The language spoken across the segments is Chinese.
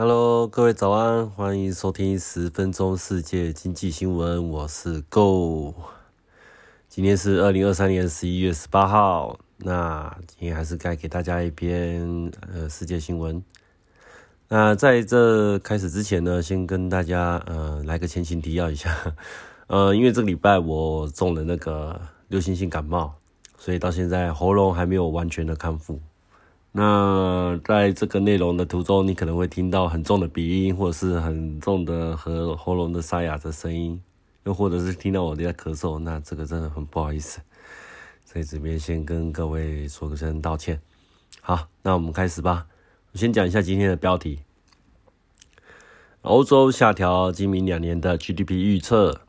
Hello，各位早安，欢迎收听十分钟世界经济新闻，我是 Go。今天是二零二三年十一月十八号，那今天还是该给大家一篇呃世界新闻。那在这开始之前呢，先跟大家呃来个前情提要一下，呃，因为这个礼拜我中了那个流行性感冒，所以到现在喉咙还没有完全的康复。那在这个内容的途中，你可能会听到很重的鼻音，或者是很重的和喉咙的沙哑的声音，又或者是听到我在咳嗽，那这个真的很不好意思，在这边先跟各位说声道歉。好，那我们开始吧。我先讲一下今天的标题：欧洲下调今明两年的 GDP 预测，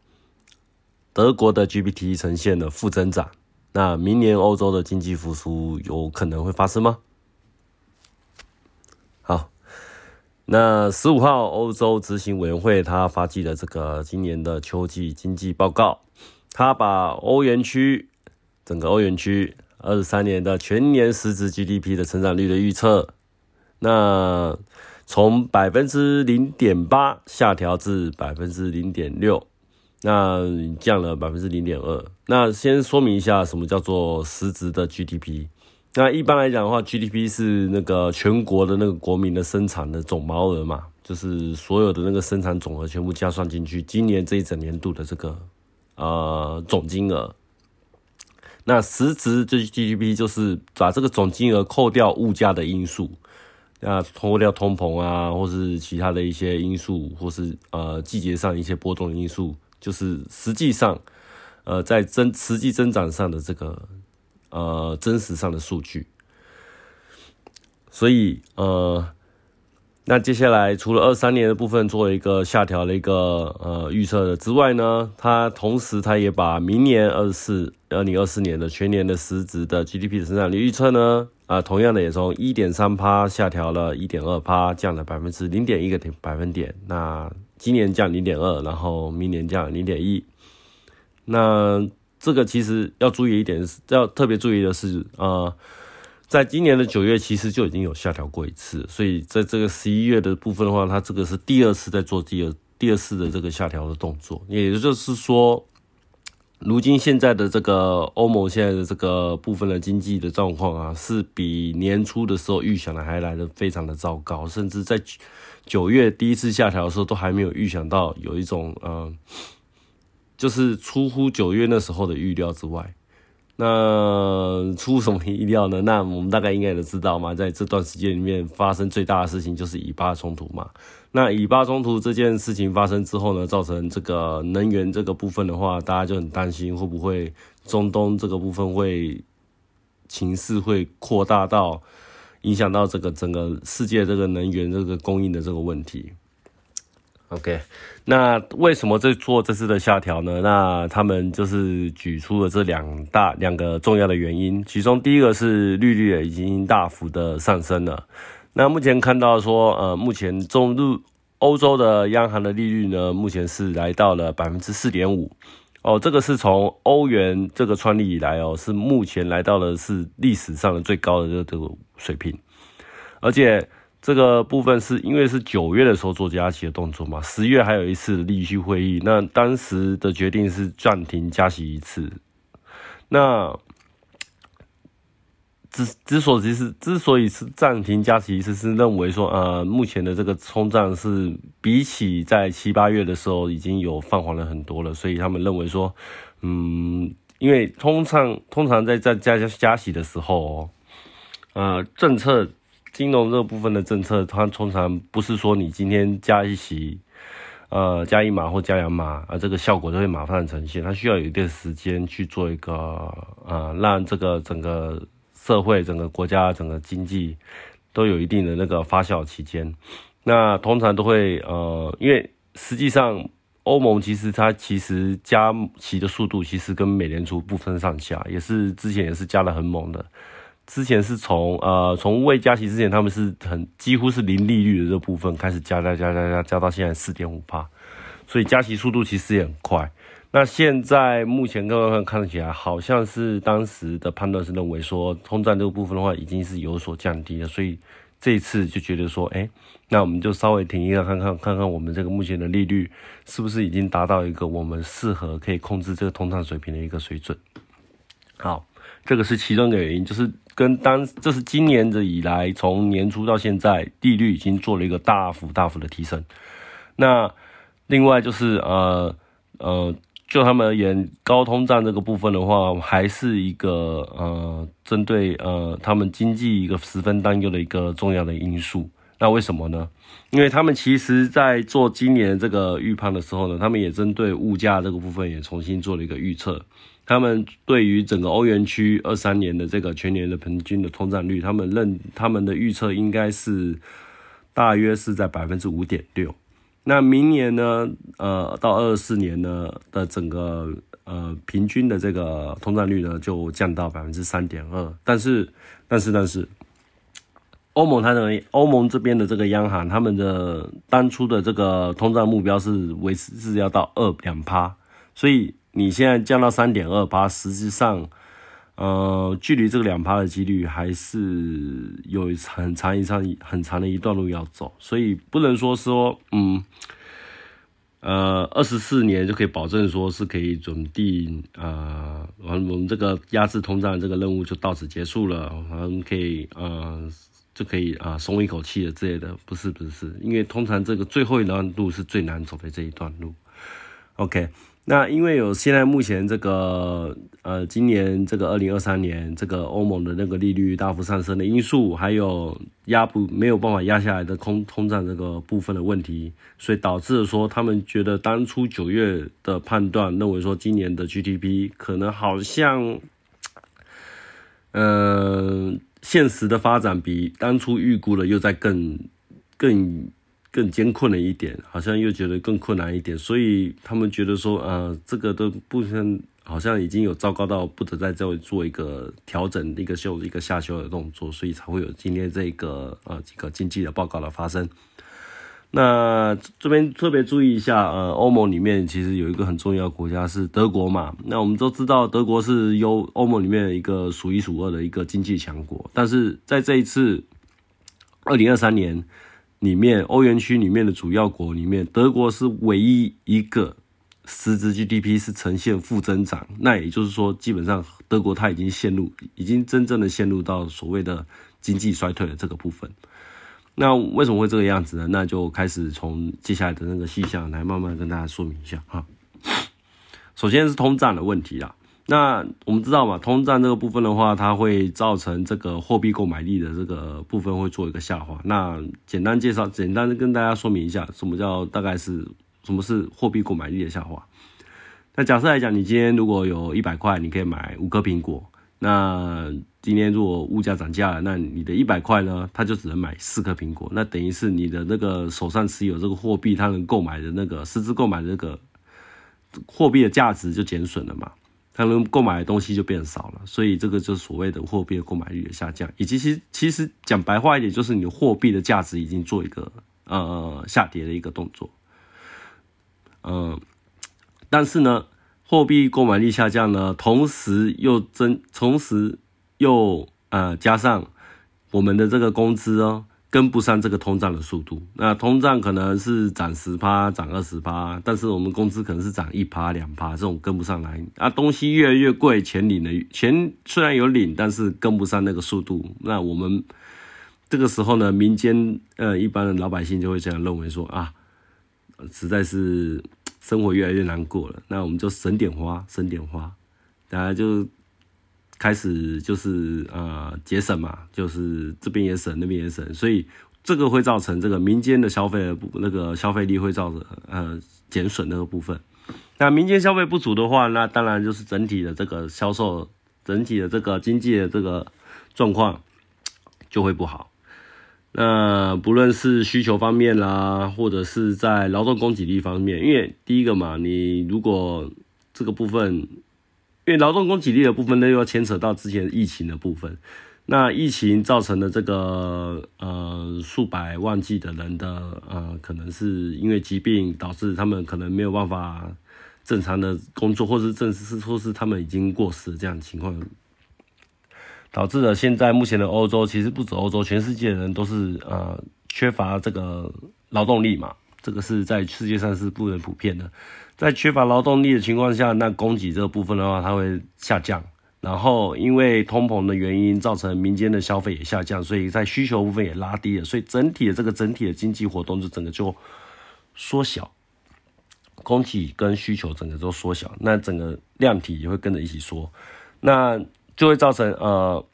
德国的 GDP 呈现了负增长。那明年欧洲的经济复苏有可能会发生吗？那十五号，欧洲执行委员会他发起了这个今年的秋季经济报告，他把欧元区整个欧元区二十三年的全年实质 GDP 的成长率的预测，那从百分之零点八下调至百分之零点六，那降了百分之零点二。那先说明一下，什么叫做实质的 GDP？那一般来讲的话，GDP 是那个全国的那个国民的生产的总毛额嘛，就是所有的那个生产总额全部加算进去，今年这一整年度的这个呃总金额。那实质这 GDP 就是把这个总金额扣掉物价的因素，那扣掉通膨啊，或是其他的一些因素，或是呃季节上一些波动的因素，就是实际上呃在增实际增长上的这个。呃，真实上的数据，所以呃，那接下来除了二三年的部分做了一个下调的一个呃预测的之外呢，它同时它也把明年二四二零二四年的全年的实质的 GDP 的增长率预测呢，啊，同样的也从一点三趴下调了一点二趴，降了百分之零点一个点百分点。那今年降零点二，然后明年降零点一，那。这个其实要注意一点，要特别注意的是，呃，在今年的九月其实就已经有下调过一次，所以在这个十一月的部分的话，它这个是第二次在做第二第二次的这个下调的动作，也就是说，如今现在的这个欧盟现在的这个部分的经济的状况啊，是比年初的时候预想的还来的非常的糟糕，甚至在九月第一次下调的时候，都还没有预想到有一种呃。就是出乎九月那时候的预料之外，那出什么意料呢？那我们大概应该都知道嘛，在这段时间里面发生最大的事情就是以巴冲突嘛。那以巴冲突这件事情发生之后呢，造成这个能源这个部分的话，大家就很担心会不会中东这个部分会情势会扩大到影响到这个整个世界这个能源这个供应的这个问题。OK，那为什么这做这次的下调呢？那他们就是举出了这两大两个重要的原因，其中第一个是利率已经大幅的上升了。那目前看到说，呃，目前中入欧洲的央行的利率呢，目前是来到了百分之四点五。哦，这个是从欧元这个创立以来哦，是目前来到了是历史上的最高的这这个水平，而且。这个部分是因为是九月的时候做加息的动作嘛，十月还有一次利息会议，那当时的决定是暂停加息一次。那之之所以是之所以是暂停加息一次，是认为说，呃，目前的这个通胀是比起在七八月的时候已经有放缓了很多了，所以他们认为说，嗯，因为通常通常在在加加加息的时候，哦，呃，政策。金融这部分的政策，它通常不是说你今天加一息，呃，加一码或加两码，啊，这个效果就会马上呈现。它需要有一段时间去做一个，呃，让这个整个社会、整个国家、整个经济都有一定的那个发酵期间。那通常都会，呃，因为实际上欧盟其实它其实加息的速度其实跟美联储不分上下，也是之前也是加的很猛的。之前是从呃从未加息之前，他们是很几乎是零利率的这部分开始加加加加加加到现在四点五帕，所以加息速度其实也很快。那现在目前各位看起来好像是当时的判断是认为说通胀这个部分的话已经是有所降低了，所以这一次就觉得说，哎，那我们就稍微停一下，看看看看我们这个目前的利率是不是已经达到一个我们适合可以控制这个通胀水平的一个水准。好，这个是其中一个原因，就是跟当这是今年的以来，从年初到现在，利率已经做了一个大幅大幅的提升。那另外就是呃呃。就他们而言，高通胀这个部分的话，还是一个呃，针对呃他们经济一个十分担忧的一个重要的因素。那为什么呢？因为他们其实在做今年这个预判的时候呢，他们也针对物价这个部分也重新做了一个预测。他们对于整个欧元区二三年的这个全年的平均的通胀率，他们认他们的预测应该是大约是在百分之五点六。那明年呢？呃，到二四年呢的整个呃平均的这个通胀率呢，就降到百分之三点二。但是，但是，但是，欧盟它的欧盟这边的这个央行，他们的当初的这个通胀目标是维持是要到二两趴，所以你现在降到三点二八，实际上。呃，距离这个两趴的几率还是有很长一长很长的一段路要走，所以不能说说，嗯，呃，二十四年就可以保证说是可以准定，呃，完我们这个压制通胀这个任务就到此结束了，我们可以呃就可以啊松一口气了之类的，不是不是，因为通常这个最后一段路是最难走的这一段路，OK。那因为有现在目前这个呃，今年这个二零二三年这个欧盟的那个利率大幅上升的因素，还有压不没有办法压下来的通通胀这个部分的问题，所以导致说他们觉得当初九月的判断认为说今年的 GDP 可能好像，嗯，现实的发展比当初预估的又在更更。更艰困了一点，好像又觉得更困难一点，所以他们觉得说，呃，这个都不像，好像已经有糟糕到不得再再做一个调整，一个修一个下修的动作，所以才会有今天这个呃这个经济的报告的发生。那这边特别注意一下，呃，欧盟里面其实有一个很重要的国家是德国嘛，那我们都知道德国是优欧盟里面的一个数一数二的一个经济强国，但是在这一次二零二三年。里面欧元区里面的主要国里面，德国是唯一一个实质 GDP 是呈现负增长。那也就是说，基本上德国它已经陷入，已经真正的陷入到所谓的经济衰退的这个部分。那为什么会这个样子呢？那就开始从接下来的那个细项来慢慢跟大家说明一下哈。首先是通胀的问题啦。那我们知道嘛，通胀这个部分的话，它会造成这个货币购买力的这个部分会做一个下滑。那简单介绍，简单的跟大家说明一下，什么叫大概是什么是货币购买力的下滑。那假设来讲，你今天如果有一百块，你可以买五颗苹果。那今天如果物价涨价了，那你的一百块呢，它就只能买四颗苹果。那等于是你的那个手上持有这个货币，它能购买的那个实质购买的那个货币的价值就减损了嘛。他们购买的东西就变少了，所以这个就是所谓的货币的购买力的下降，以及其实其实讲白话一点，就是你的货币的价值已经做一个呃下跌的一个动作。嗯，但是呢，货币购买力下降呢，同时又增，同时又呃加上我们的这个工资哦。跟不上这个通胀的速度，那通胀可能是涨十趴、涨二十趴，但是我们工资可能是涨一趴、两趴，这种跟不上来啊。东西越来越贵，钱领的钱虽然有领，但是跟不上那个速度。那我们这个时候呢，民间呃一般的老百姓就会这样认为说啊，实在是生活越来越难过了，那我们就省点花，省点花，大家就。开始就是呃节省嘛，就是这边也省，那边也省，所以这个会造成这个民间的消费的那个消费力会造成呃减损那个部分。那民间消费不足的话，那当然就是整体的这个销售，整体的这个经济的这个状况就会不好。那不论是需求方面啦，或者是在劳动供给力方面，因为第一个嘛，你如果这个部分。因为劳动供给力的部分呢，又要牵扯到之前疫情的部分。那疫情造成的这个呃数百万计的人的呃，可能是因为疾病导致他们可能没有办法正常的工作，或是正是或是他们已经过世这样情况。导致了现在目前的欧洲，其实不止欧洲，全世界的人都是呃缺乏这个劳动力嘛，这个是在世界上是不能普遍的。在缺乏劳动力的情况下，那供给这个部分的话，它会下降。然后因为通膨的原因，造成民间的消费也下降，所以在需求部分也拉低了，所以整体的这个整体的经济活动就整个就缩小，供给跟需求整个都缩小，那整个量体也会跟着一起缩，那就会造成呃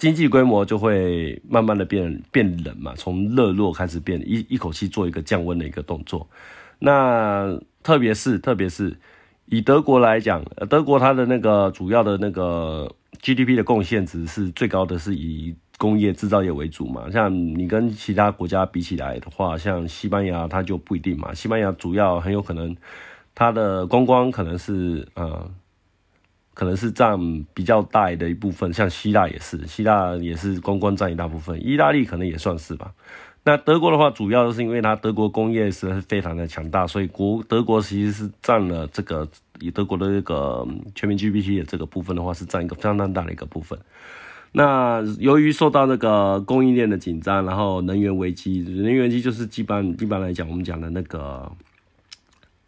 经济规模就会慢慢的变变冷嘛，从热络开始变一一口气做一个降温的一个动作，那特别是特别是。以德国来讲，德国它的那个主要的那个 GDP 的贡献值是最高的，是以工业制造业为主嘛。像你跟其他国家比起来的话，像西班牙它就不一定嘛。西班牙主要很有可能它的观光可能是呃，可能是占比较大的一部分。像希腊也是，希腊也是观光占一大部分。意大利可能也算是吧。那德国的话，主要是因为它德国工业实在是非常的强大，所以国德国其实是占了这个以德国的这个全民 GDP 的这个部分的话，是占一个相当大的一个部分。那由于受到那个供应链的紧张，然后能源危机，能源危机就是基本一般来讲，我们讲的那个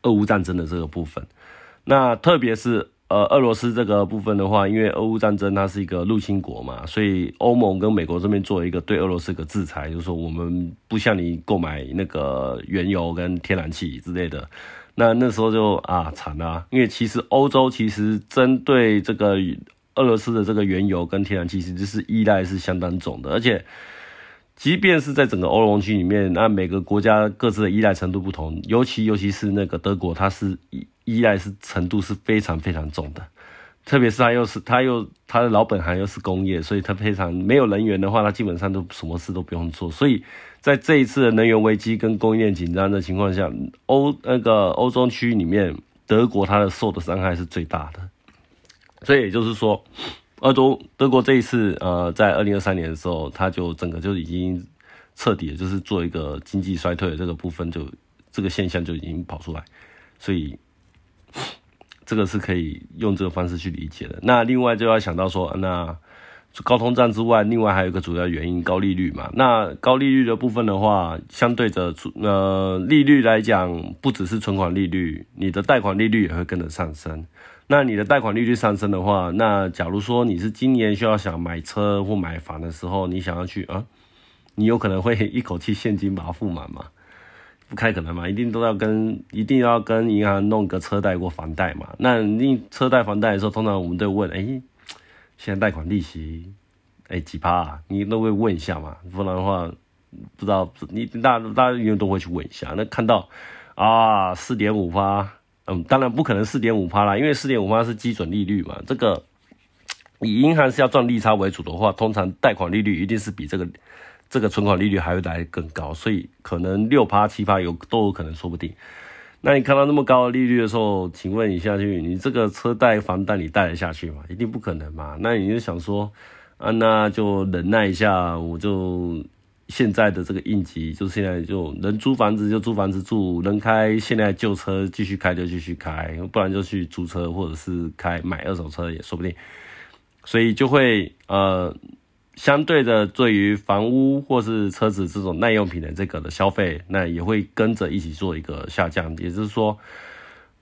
俄乌战争的这个部分。那特别是。呃，俄罗斯这个部分的话，因为俄乌战争它是一个入侵国嘛，所以欧盟跟美国这边做一个对俄罗斯个制裁，就是说我们不向你购买那个原油跟天然气之类的。那那时候就啊惨了，因为其实欧洲其实针对这个俄罗斯的这个原油跟天然气，其实是依赖是相当重的，而且即便是在整个欧盟区里面，那每个国家各自的依赖程度不同，尤其尤其是那个德国，它是。依赖是程度是非常非常重的，特别是他又是他又他的老本行又是工业，所以他非常没有能源的话，他基本上都什么事都不用做。所以在这一次的能源危机跟供应链紧张的情况下，欧那个欧洲区里面，德国它的受的伤害是最大的。所以也就是说，欧洲德国这一次呃，在二零二三年的时候，它就整个就已经彻底的就是做一个经济衰退的这个部分，就这个现象就已经跑出来，所以。这个是可以用这个方式去理解的。那另外就要想到说，那高通胀之外，另外还有一个主要原因，高利率嘛。那高利率的部分的话，相对着呃利率来讲，不只是存款利率，你的贷款利率也会跟着上升。那你的贷款利率上升的话，那假如说你是今年需要想买车或买房的时候，你想要去啊，你有可能会一口气现金把它付满嘛。不太可能嘛，一定都要跟一定要跟银行弄个车贷或房贷嘛。那你车贷房贷的时候，通常我们都问，哎，现在贷款利息，哎几趴啊？你都会问一下嘛，不然的话，不知道你大大家永远都会去问一下。那看到啊四点五趴，嗯，当然不可能四点五趴啦，因为四点五趴是基准利率嘛。这个以银行是要赚利差为主的话，通常贷款利率一定是比这个。这个存款利率还会来更高，所以可能六趴七趴有都有可能，说不定。那你看到那么高的利率的时候，请问一下，去你这个车贷、房贷你贷得下去吗？一定不可能嘛。那你就想说，啊，那就忍耐一下，我就现在的这个应急，就是现在就能租房子就租房子住，能开现在旧车继续开就继续开，不然就去租车或者是开买二手车也说不定。所以就会呃。相对的，对于房屋或是车子这种耐用品的这个的消费，那也会跟着一起做一个下降。也就是说，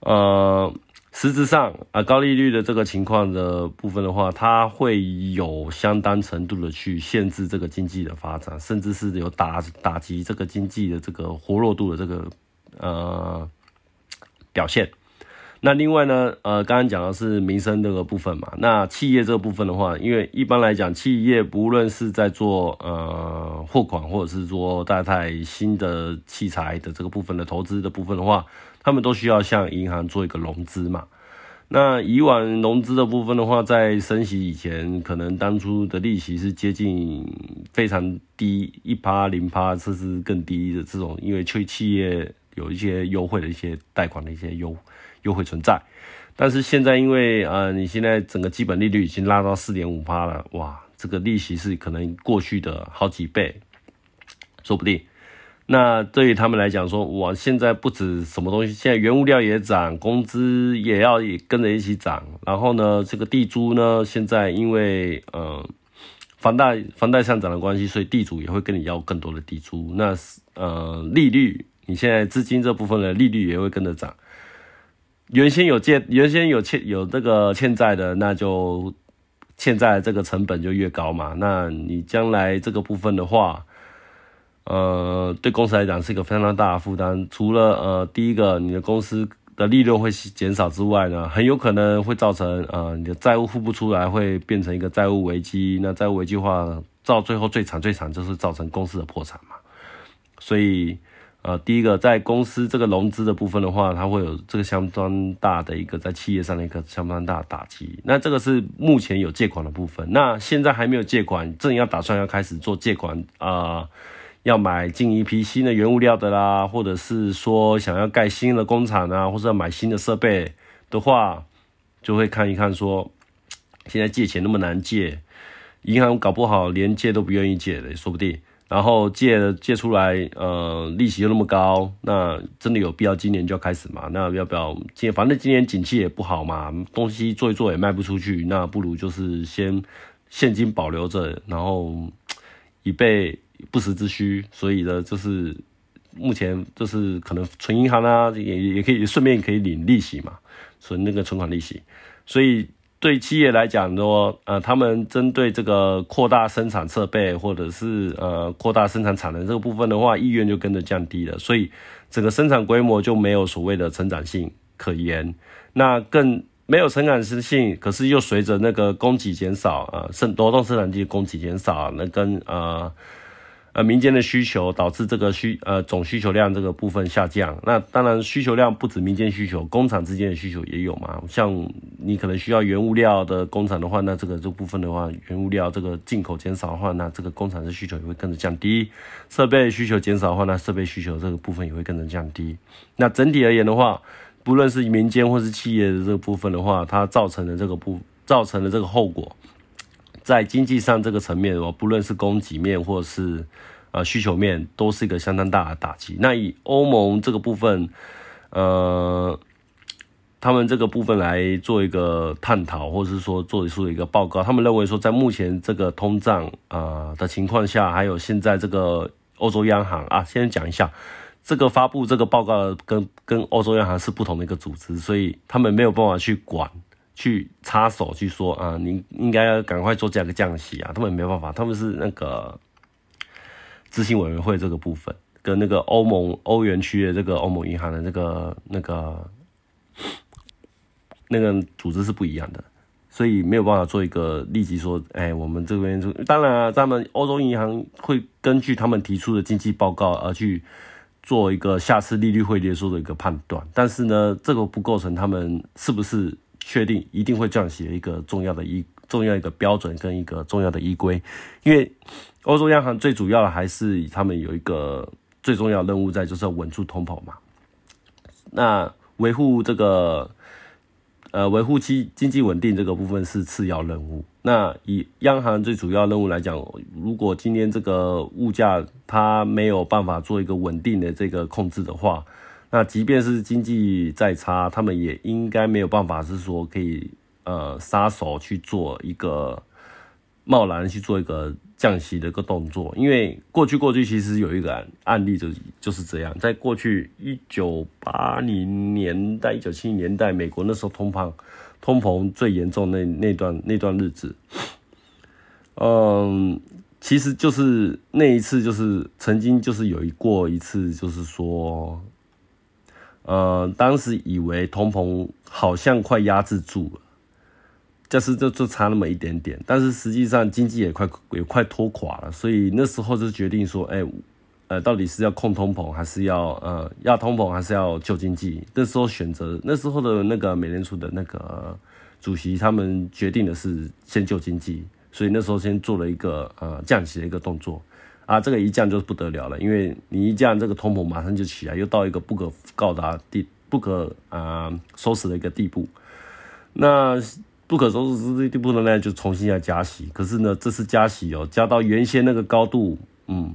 呃，实质上啊，高利率的这个情况的部分的话，它会有相当程度的去限制这个经济的发展，甚至是有打打击这个经济的这个活络度的这个呃表现。那另外呢，呃，刚刚讲的是民生这个部分嘛。那企业这个部分的话，因为一般来讲，企业不论是在做呃货款，或者是说大台新的器材的这个部分的投资的部分的话，他们都需要向银行做一个融资嘛。那以往融资的部分的话，在升息以前，可能当初的利息是接近非常低，一趴零趴，甚至更低的这种，因为去企业有一些优惠的一些贷款的一些优。优惠存在，但是现在因为呃，你现在整个基本利率已经拉到四点五趴了，哇，这个利息是可能过去的好几倍，说不定。那对于他们来讲说，我，现在不止什么东西，现在原物料也涨，工资也要跟着一起涨。然后呢，这个地租呢，现在因为呃房贷房贷上涨的关系，所以地主也会跟你要更多的地租。那呃利率，你现在资金这部分的利率也会跟着涨。原先有借，原先有欠有这个欠债的，那就欠债这个成本就越高嘛。那你将来这个部分的话。呃，对公司来讲是一个非常大的负担。除了呃，第一个你的公司的利润会减少之外呢，很有可能会造成呃你的债务付不出来，会变成一个债务危机。那债务危机的话，到最后最惨最惨就是造成公司的破产嘛。所以呃，第一个在公司这个融资的部分的话，它会有这个相当大的一个在企业上的一个相当大的打击。那这个是目前有借款的部分。那现在还没有借款，正要打算要开始做借款啊。要买进一批新的原物料的啦，或者是说想要盖新的工厂啊，或者要买新的设备的话，就会看一看说，现在借钱那么难借，银行搞不好连借都不愿意借的，说不定。然后借借出来，呃，利息又那么高，那真的有必要今年就要开始嘛？那要不要今反正今年景气也不好嘛，东西做一做也卖不出去，那不如就是先现金保留着，然后以备。不时之需，所以呢，就是目前就是可能存银行啊，也也可以顺便可以领利息嘛，存那个存款利息。所以对企业来讲说，呃，他们针对这个扩大生产设备或者是呃扩大生产产能这个部分的话，意愿就跟着降低了，所以整个生产规模就没有所谓的成长性可言。那更没有成长性，可是又随着那个供给减少啊，生劳动生产力供给减少，那跟呃。呃，民间的需求导致这个需呃总需求量这个部分下降。那当然需求量不止民间需求，工厂之间的需求也有嘛。像你可能需要原物料的工厂的话，那这个这部分的话，原物料这个进口减少的话，那这个工厂的需求也会跟着降低。设备需求减少的话，那设备需求这个部分也会跟着降低。那整体而言的话，不论是民间或是企业的这个部分的话，它造成的这个不造成的这个后果。在经济上这个层面，哦，不论是供给面或是呃需求面，都是一个相当大的打击。那以欧盟这个部分，呃，他们这个部分来做一个探讨，或者是说做出一个报告，他们认为说，在目前这个通胀啊的情况下，还有现在这个欧洲央行啊，先讲一下，这个发布这个报告跟跟欧洲央行是不同的一个组织，所以他们没有办法去管。去插手去说啊，你应该要赶快做这样个降息啊，他们没办法，他们是那个执行委员会这个部分，跟那个欧盟欧元区的这个欧盟银行的那个那个那个组织是不一样的，所以没有办法做一个立即说，哎，我们这边就当然啊，他们欧洲银行会根据他们提出的经济报告而去做一个下次利率会议时候的一个判断，但是呢，这个不构成他们是不是。确定一定会降息的一个重要的依重要一个标准跟一个重要的依规，因为欧洲央行最主要的还是他们有一个最重要任务在，就是要稳住通膨嘛。那维护这个呃维护经经济稳定这个部分是次要任务。那以央行最主要任务来讲，如果今天这个物价它没有办法做一个稳定的这个控制的话，那即便是经济再差，他们也应该没有办法是说可以呃撒手去做一个贸然去做一个降息的一个动作，因为过去过去其实有一个案例就就是这样，在过去一九八零年代、一九七零年代，美国那时候通膨通膨最严重那那段那段日子，嗯，其实就是那一次就是曾经就是有一过一次就是说。呃，当时以为通膨好像快压制住了，就是就就差那么一点点，但是实际上经济也快也快拖垮了，所以那时候就决定说，哎，呃，到底是要控通膨，还是要呃要通膨，还是要救经济？那时候选择那时候的那个美联储的那个主席，他们决定的是先救经济，所以那时候先做了一个呃降息的一个动作。啊，这个一降就不得了了，因为你一降，这个通膨马上就起来，又到一个不可告达地、不可啊收拾的一个地步。那不可收拾的地步呢，就重新要加息。可是呢，这次加息哦，加到原先那个高度，嗯，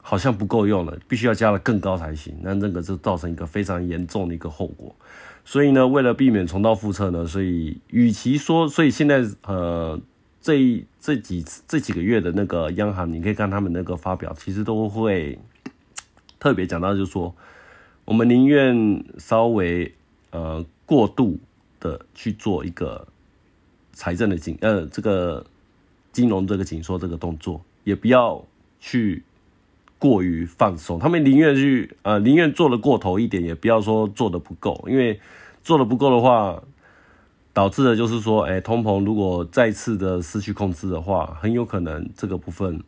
好像不够用了，必须要加的更高才行。那这个就造成一个非常严重的一个后果。所以呢，为了避免重蹈覆辙呢，所以与其说，所以现在呃，这这几这几个月的那个央行，你可以看他们那个发表，其实都会特别讲到，就是说，我们宁愿稍微呃过度的去做一个财政的紧呃这个金融这个紧缩这个动作，也不要去过于放松。他们宁愿去呃宁愿做的过头一点，也不要说做的不够，因为。做的不够的话，导致的就是说，哎，通膨如果再次的失去控制的话，很有可能这个部分，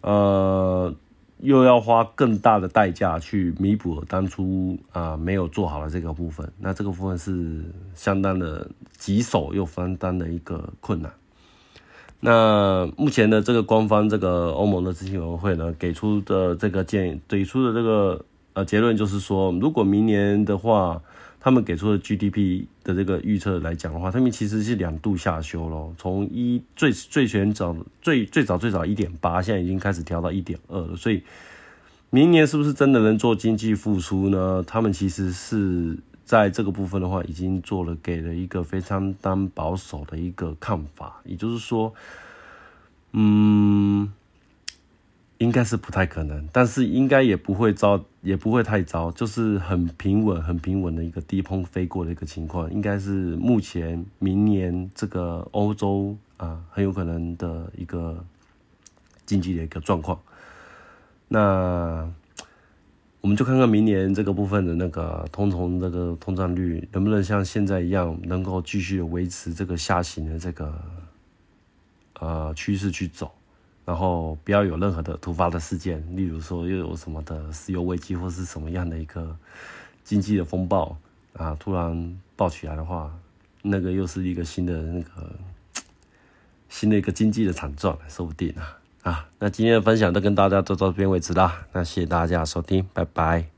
呃，又要花更大的代价去弥补当初啊没有做好的这个部分。那这个部分是相当的棘手又分担的一个困难。那目前的这个官方这个欧盟的执行委员会呢，给出的这个建议，给出的这个呃结论就是说，如果明年的话。他们给出的 GDP 的这个预测来讲的话，他们其实是两度下修咯，从一最最全早最最早最早一点八，现在已经开始调到一点二了。所以明年是不是真的能做经济复苏呢？他们其实是在这个部分的话，已经做了给了一个非常当保守的一个看法，也就是说，嗯。应该是不太可能，但是应该也不会糟，也不会太糟，就是很平稳、很平稳的一个低空飞过的一个情况，应该是目前明年这个欧洲啊很有可能的一个经济的一个状况。那我们就看看明年这个部分的那个通膨这个通胀率能不能像现在一样，能够继续维持这个下行的这个呃趋势去走。然后不要有任何的突发的事件，例如说又有什么的石油危机或是什么样的一个经济的风暴啊，突然爆起来的话，那个又是一个新的那个 新的一个经济的惨状，说不定啊啊！那今天的分享都跟大家做到这边为止啦，那谢谢大家收听，拜拜。